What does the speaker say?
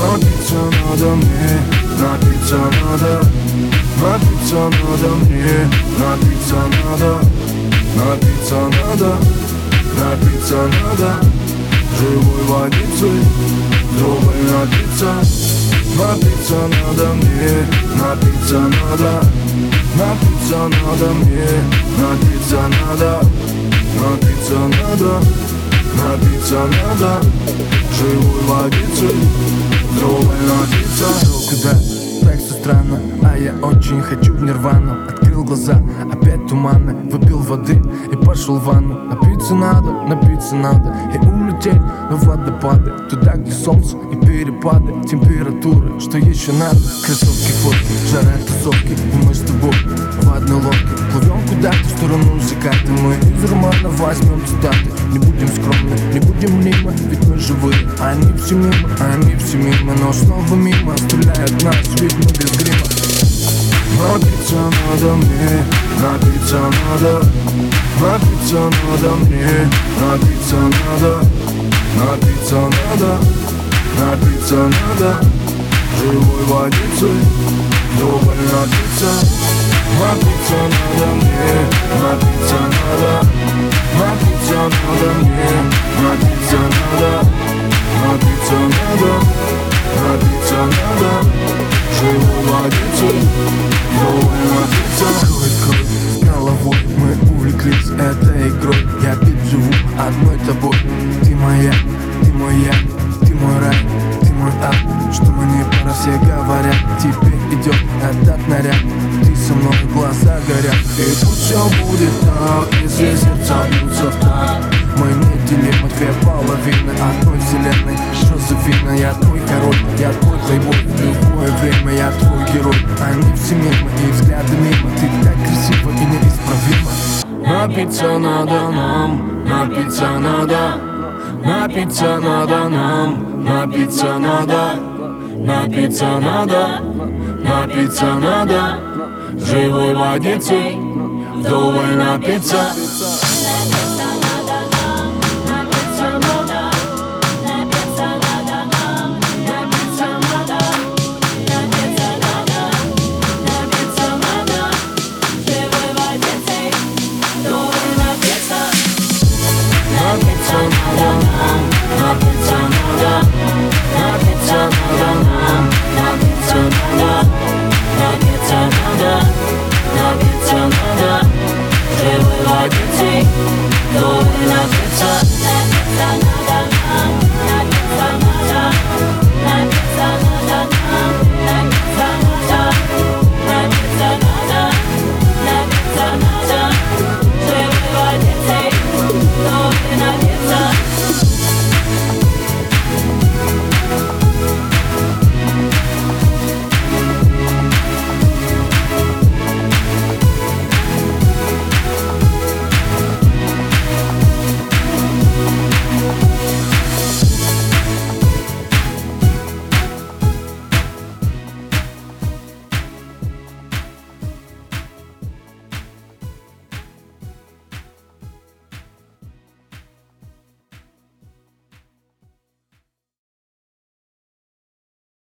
Напиться надо мне, напиться надо. Напиться надо мне, напиться надо. Напиться надо, напиться надо. Живой водицей, доброй напиться. Напиться надо мне, напиться надо. Напиться надо мне, напиться надо. Напиться надо, напиться надо. Живой водицей, доброй напиться Куда? Так все странно, а я очень хочу в нирвану. Открыл глаза, опять туманы Выпил воды и пошел в ванну. Напиться надо, напиться надо И улететь на водопады. Туда, где солнце и перепады Температуры, что еще надо? Кроссовки, фотки, жара тусовки И мы с тобой в одной лодке. Плывем куда-то в сторону заката Мы из романа возьмем цитаты. Не будем скромны, не будем мимо Ведь мы живые, а они все мимо Они все мимо, но снова мимо Оставляют нас, видно без грима. Напиться надо мне, напиться надо. Напиться надо мне, напиться надо. Напиться надо, напиться надо. Живой водицей, доброй напиться Напиться надо мне, напиться надо Живой водицей, доброй напиться Кровь, кровь головой Мы увлеклись этой игрой. Я ведь живу одной тобой. Ты моя, ты мой я Ты мой рай, ты мой ад. Что мне пора, все говорят Теперь идет этот наряд. Ты со мной, глаза горят. И пусть все будет так Если сердца бьются в неделимы две половины одной вселенной. Жозефина, я твой король, я твой плейбой. В любое время я твой герой. Они все мимо и взгляды мимо. Ты так красива и неисправима Напиться надо нам, напиться надо. Напиться надо нам, напиться надо. Напиться надо, напиться надо. Живой водицей, вдоволь напиться take the way I get